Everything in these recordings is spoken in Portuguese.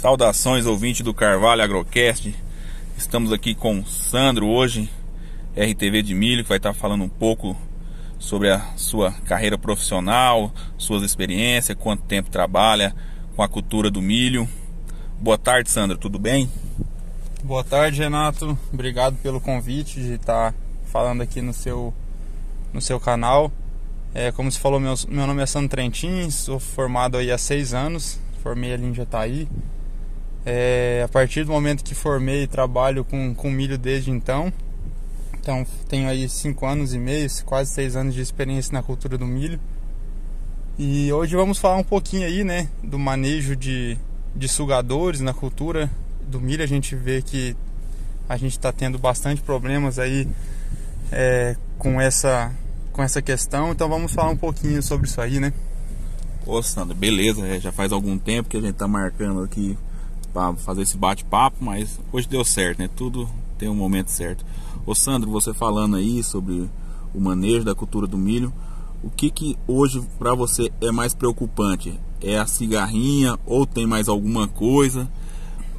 Saudações ouvinte do Carvalho Agrocast. Estamos aqui com Sandro hoje, RTV de Milho, que vai estar falando um pouco sobre a sua carreira profissional, suas experiências, quanto tempo trabalha com a cultura do milho. Boa tarde, Sandro, tudo bem? Boa tarde, Renato. Obrigado pelo convite de estar falando aqui no seu, no seu canal. É, como você falou, meu, meu nome é Sandro Trentin, sou formado aí há seis anos, formei ali em Jataí. É, a partir do momento que formei, trabalho com, com milho desde então. Então, tenho aí cinco anos e meio, quase seis anos de experiência na cultura do milho. E hoje vamos falar um pouquinho aí, né, do manejo de, de sugadores na cultura do milho. A gente vê que a gente está tendo bastante problemas aí é, com essa com essa questão. Então, vamos falar um pouquinho sobre isso aí, né? Ô, Sandro, beleza. É, já faz algum tempo que a gente está marcando aqui para fazer esse bate-papo, mas hoje deu certo, né? Tudo tem um momento certo. Ô Sandro, você falando aí sobre o manejo da cultura do milho, o que que hoje para você é mais preocupante? É a cigarrinha ou tem mais alguma coisa?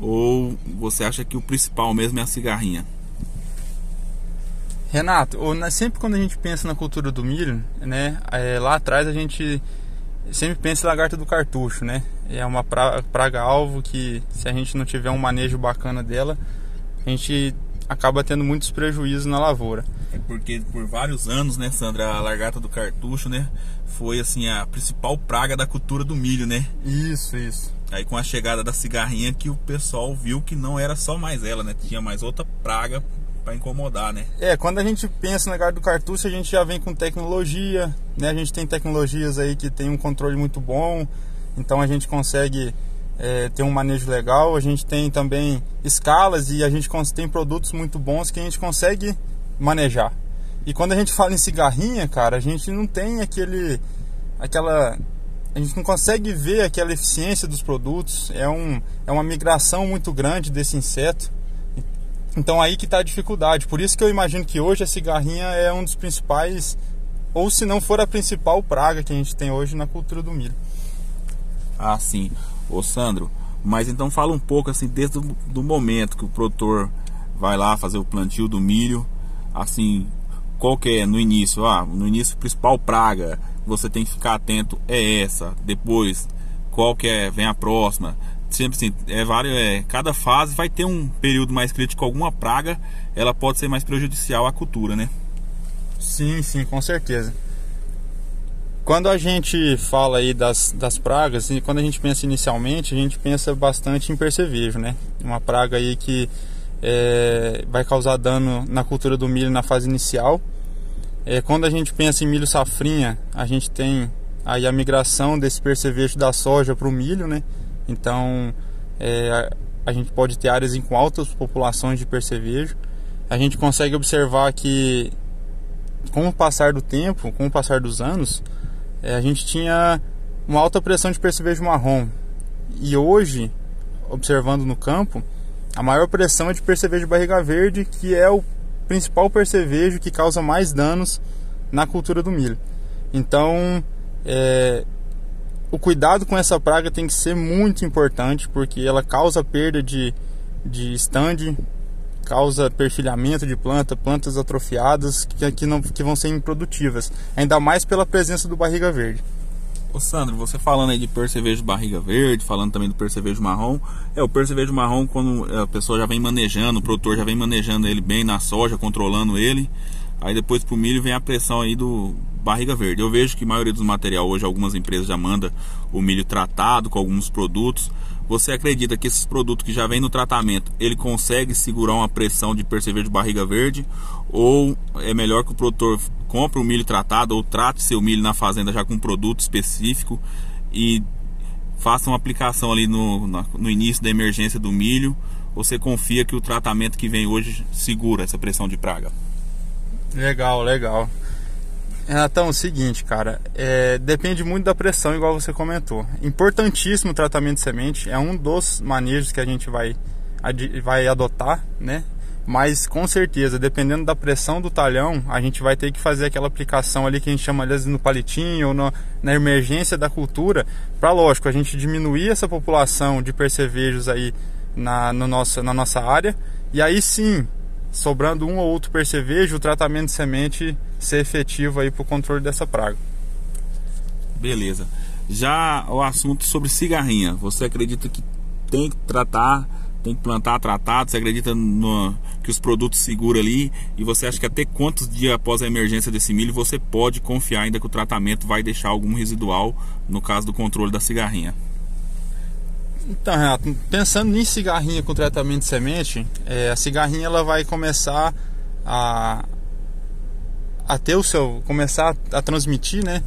Ou você acha que o principal mesmo é a cigarrinha? Renato, sempre quando a gente pensa na cultura do milho, né, é, lá atrás a gente sempre pensa em lagarta do cartucho, né? É uma praga-alvo que, se a gente não tiver um manejo bacana dela, a gente acaba tendo muitos prejuízos na lavoura. É porque por vários anos, né, Sandra, a lagarta do cartucho, né, foi assim a principal praga da cultura do milho, né? Isso, isso. Aí com a chegada da cigarrinha que o pessoal viu que não era só mais ela, né? Tinha mais outra praga para incomodar, né? É, quando a gente pensa na lagarta do cartucho, a gente já vem com tecnologia, né? A gente tem tecnologias aí que tem um controle muito bom, então a gente consegue é, ter um manejo legal. A gente tem também escalas e a gente tem produtos muito bons que a gente consegue manejar. E quando a gente fala em cigarrinha, cara, a gente não tem aquele aquela a gente não consegue ver aquela eficiência dos produtos. É, um, é uma migração muito grande desse inseto. Então aí que está a dificuldade. Por isso que eu imagino que hoje a cigarrinha é um dos principais, ou se não for a principal praga que a gente tem hoje na cultura do milho. Ah, sim. Ô Sandro, mas então fala um pouco assim, desde o momento que o produtor vai lá fazer o plantio do milho, assim, qual que é no início? Ah, no início a principal praga você tem que ficar atento é essa. Depois, qual que é, vem a próxima. Sempre assim, é vários, é, cada fase vai ter um período mais crítico, alguma praga, ela pode ser mais prejudicial à cultura, né? Sim, sim, com certeza. Quando a gente fala aí das, das pragas, e quando a gente pensa inicialmente, a gente pensa bastante em percevejo, né? Uma praga aí que é, vai causar dano na cultura do milho na fase inicial. É, quando a gente pensa em milho safrinha, a gente tem aí a migração desse percevejo da soja para o milho, né? Então é, a gente pode ter áreas com altas populações de percevejo. A gente consegue observar que com o passar do tempo, com o passar dos anos, é, a gente tinha uma alta pressão de percevejo marrom. E hoje, observando no campo, a maior pressão é de percevejo barriga verde, que é o principal percevejo que causa mais danos na cultura do milho. Então, é, o cuidado com essa praga tem que ser muito importante, porque ela causa perda de, de stand, causa perfilhamento de planta, plantas atrofiadas que, que, não, que vão ser improdutivas, ainda mais pela presença do barriga verde. Ô Sandro, você falando aí de percevejo barriga verde, falando também do percevejo marrom, é o percevejo marrom quando a pessoa já vem manejando, o produtor já vem manejando ele bem na soja, controlando ele, aí depois pro milho vem a pressão aí do barriga verde. Eu vejo que a maioria dos material hoje algumas empresas já manda o milho tratado com alguns produtos, você acredita que esses produtos que já vem no tratamento, ele consegue segurar uma pressão de percevejo de barriga verde? Ou é melhor que o produtor compre o milho tratado ou trate seu milho na fazenda já com um produto específico e faça uma aplicação ali no, no início da emergência do milho? Você confia que o tratamento que vem hoje segura essa pressão de praga? Legal, legal. Renatão, é o seguinte, cara, é, depende muito da pressão, igual você comentou. Importantíssimo o tratamento de semente, é um dos manejos que a gente vai, vai adotar, né? mas com certeza, dependendo da pressão do talhão, a gente vai ter que fazer aquela aplicação ali que a gente chama vezes no palitinho ou no, na emergência da cultura, para lógico, a gente diminuir essa população de percevejos aí na, no nosso, na nossa área, e aí sim, sobrando um ou outro percevejo, o tratamento de semente ser efetivo aí para o controle dessa praga. Beleza. Já o assunto sobre cigarrinha, você acredita que tem que tratar tem que plantar tratado? Você acredita no, que os produtos seguram ali? E você acha que até quantos dias após a emergência desse milho você pode confiar ainda que o tratamento vai deixar algum residual no caso do controle da cigarrinha? Então, Renato, pensando em cigarrinha com tratamento de semente, é, a cigarrinha ela vai começar a, a ter o seu. começar a, transmitir, né?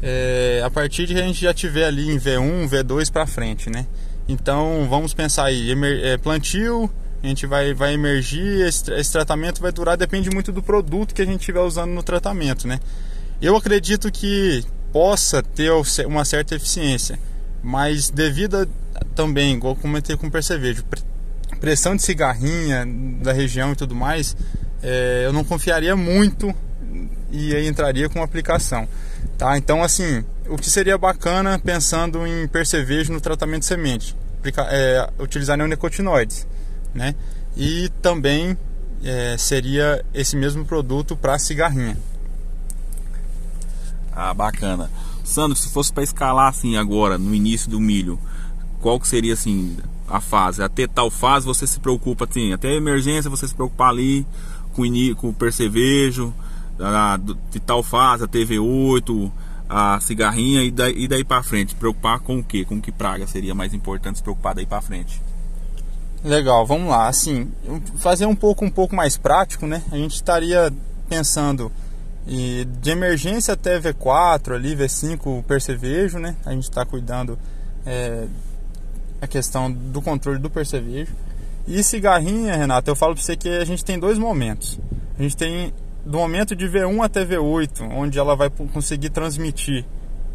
É, a partir de que a gente já tiver ali em V1, V2 para frente, né? Então vamos pensar aí, é, plantio, a gente vai, vai emergir, esse, esse, tratamento vai durar, depende muito do produto que a gente estiver usando no tratamento, né? Eu acredito que possa ter uma certa eficiência, mas devido a, também, igual comentei com o percevejo, pressão de cigarrinha da região e tudo mais, é, eu não confiaria muito e aí entraria com aplicação, tá? Então assim, o que seria bacana pensando em percevejo no tratamento de semente, é, utilizar neonicotinoides, né? E também é, seria esse mesmo produto para cigarrinha. Ah, bacana. Sandro, se fosse para escalar assim agora, no início do milho, qual que seria assim a fase? Até tal fase você se preocupa assim, até a emergência você se preocupar ali com, com o percevejo, de tal fase, a TV8, a cigarrinha e daí, e daí para frente? Preocupar com o que? Com que praga seria mais importante se preocupar daí para frente? Legal, vamos lá. Assim, fazer um pouco um pouco mais prático, né? A gente estaria pensando de emergência até V4 ali, V5 percevejo, né? A gente está cuidando é, a questão do controle do percevejo. E cigarrinha, Renato, eu falo para você que a gente tem dois momentos. A gente tem do momento de V1 até V8, onde ela vai conseguir transmitir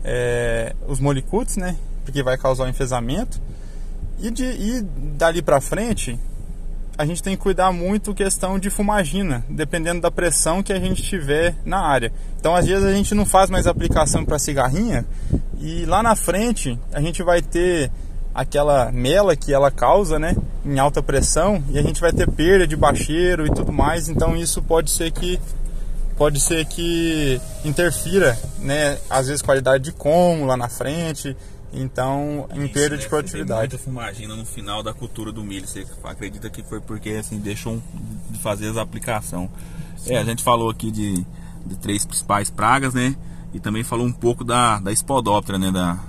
é, os molicutes, né? Porque vai causar o enfesamento. E, de, e dali para frente, a gente tem que cuidar muito questão de fumagina, dependendo da pressão que a gente tiver na área. Então, às vezes a gente não faz mais aplicação para cigarrinha e lá na frente a gente vai ter aquela mela que ela causa, né, em alta pressão e a gente vai ter perda de bacheiro e tudo mais. Então, isso pode ser que pode ser que interfira, né, às vezes qualidade de como lá na frente, então em perda de produtividade. Muita fumagina no final da cultura do milho, você acredita que foi porque assim deixou de fazer as aplicação. É, a gente falou aqui de, de três principais pragas, né? E também falou um pouco da, da espodóptera, né? Da,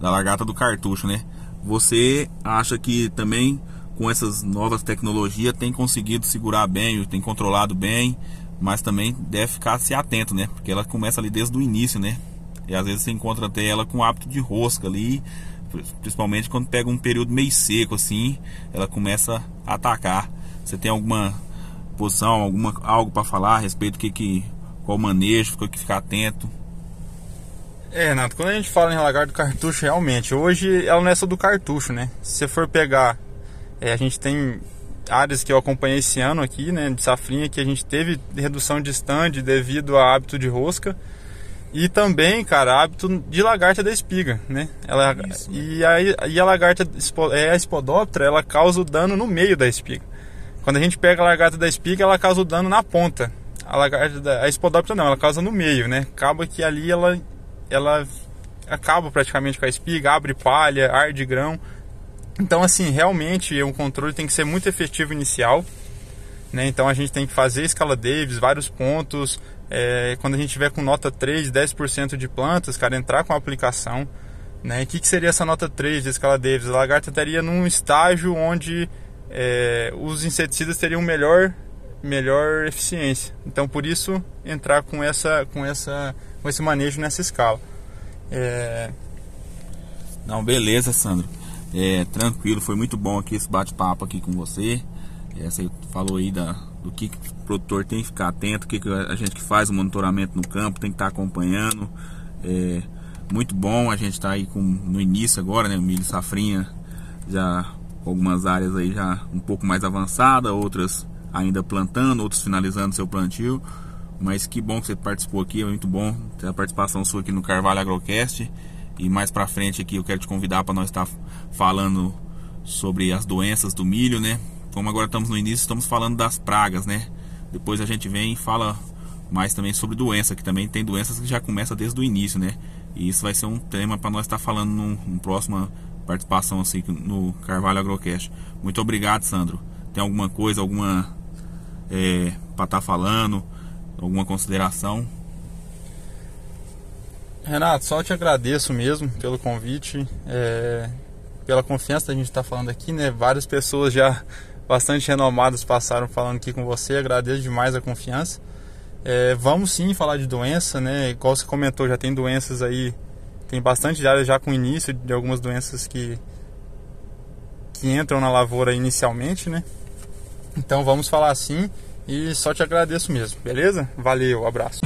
da lagarta do cartucho, né? Você acha que também com essas novas tecnologias tem conseguido segurar bem, tem controlado bem mas também deve ficar se atento, né? Porque ela começa ali desde o início, né? E às vezes você encontra até ela com hábito de rosca ali, principalmente quando pega um período meio seco assim, ela começa a atacar. Você tem alguma posição, alguma algo para falar a respeito do que que qual manejo, que ficar atento? É, Renato, quando a gente fala em lagarto cartucho, realmente, hoje ela não é só do cartucho, né? Se você for pegar, é, a gente tem áreas que eu acompanhei esse ano aqui, né, de safrinha, que a gente teve redução de stand devido a hábito de rosca. E também, cara, hábito de lagarta da espiga, né? Ela, Isso, e, a, e a lagarta é a espodóptera, ela causa o dano no meio da espiga. Quando a gente pega a lagarta da espiga, ela causa o dano na ponta. A lagarta da a espodóptera não, ela causa no meio, né? Acaba que ali ela, ela acaba praticamente com a espiga, abre palha, arde grão. Então, assim, realmente o controle tem que ser muito efetivo inicial. Né? Então a gente tem que fazer escala Davis, vários pontos. É, quando a gente tiver com nota 3, 10% de plantas, cara, entrar com a aplicação. Né? O que, que, seria essa nota 3 de escala Davis? A lagarta estaria num estágio onde é, os inseticidas teriam melhor, melhor eficiência. Então por isso entrar com, essa, com, essa, com esse manejo nessa escala. É... Não, beleza, Sandro. É, tranquilo, foi muito bom aqui esse bate-papo aqui com você. É, você falou aí da, do que, que o produtor tem que ficar atento, o que, que a gente que faz o monitoramento no campo tem que estar acompanhando. É, muito bom, a gente está aí com, no início agora, né? O milho safrinha já algumas áreas aí já um pouco mais avançada, outras ainda plantando, outros finalizando seu plantio. Mas que bom que você participou aqui, é muito bom ter a participação sua aqui no Carvalho Agrocast. E mais pra frente aqui eu quero te convidar para nós estar tá falando sobre as doenças do milho, né? Como agora estamos no início, estamos falando das pragas, né? Depois a gente vem e fala mais também sobre doença, que também tem doenças que já começa desde o início, né? E isso vai ser um tema para nós estar tá falando num, num próxima participação assim no Carvalho Agrocast. Muito obrigado, Sandro. Tem alguma coisa, alguma é, para estar tá falando, alguma consideração? Renato, só te agradeço mesmo pelo convite, é, pela confiança que a gente está falando aqui, né? Várias pessoas já bastante renomadas passaram falando aqui com você, agradeço demais a confiança. É, vamos sim falar de doença, né? Igual você comentou, já tem doenças aí, tem bastante áreas já com início de algumas doenças que, que entram na lavoura inicialmente, né? Então vamos falar sim e só te agradeço mesmo, beleza? Valeu, abraço.